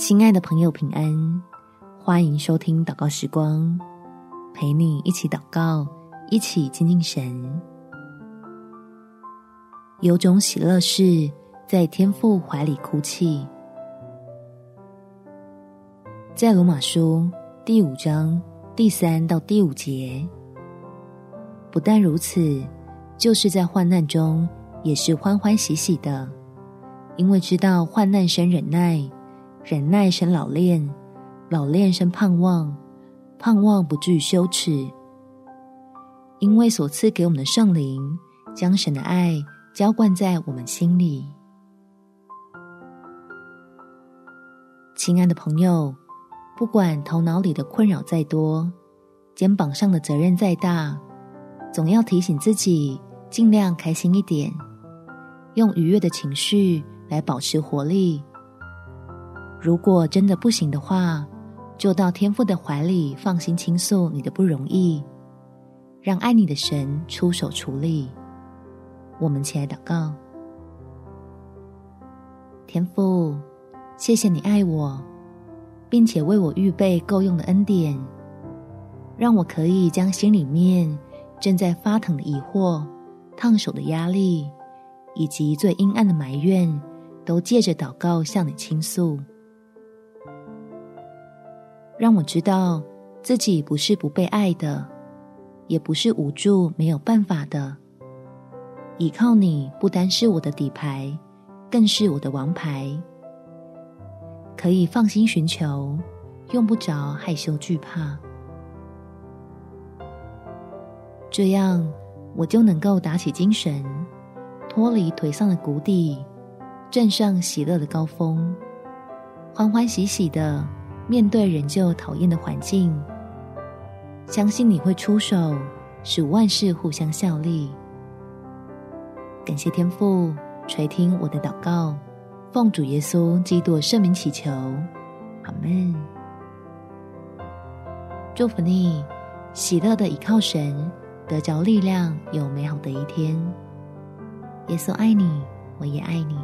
亲爱的朋友，平安！欢迎收听祷告时光，陪你一起祷告，一起亲近神。有种喜乐是在天父怀里哭泣。在罗马书第五章第三到第五节，不但如此，就是在患难中也是欢欢喜喜的，因为知道患难生忍耐。忍耐生老练，老练生盼望，盼望不至于羞耻。因为所赐给我们的圣灵，将神的爱浇灌在我们心里。亲爱的朋友，不管头脑里的困扰再多，肩膀上的责任再大，总要提醒自己，尽量开心一点，用愉悦的情绪来保持活力。如果真的不行的话，就到天父的怀里放心倾诉你的不容易，让爱你的神出手处理。我们起来祷告，天父，谢谢你爱我，并且为我预备够用的恩典，让我可以将心里面正在发疼的疑惑、烫手的压力，以及最阴暗的埋怨，都借着祷告向你倾诉。让我知道自己不是不被爱的，也不是无助没有办法的。依靠你不单是我的底牌，更是我的王牌，可以放心寻求，用不着害羞惧怕。这样我就能够打起精神，脱离颓丧的谷底，站上喜乐的高峰，欢欢喜喜的。面对仍旧讨厌的环境，相信你会出手，使万事互相效力。感谢天父垂听我的祷告，奉主耶稣基督圣名祈求，阿门。祝福你，喜乐的倚靠神，得着力量，有美好的一天。耶稣爱你，我也爱你。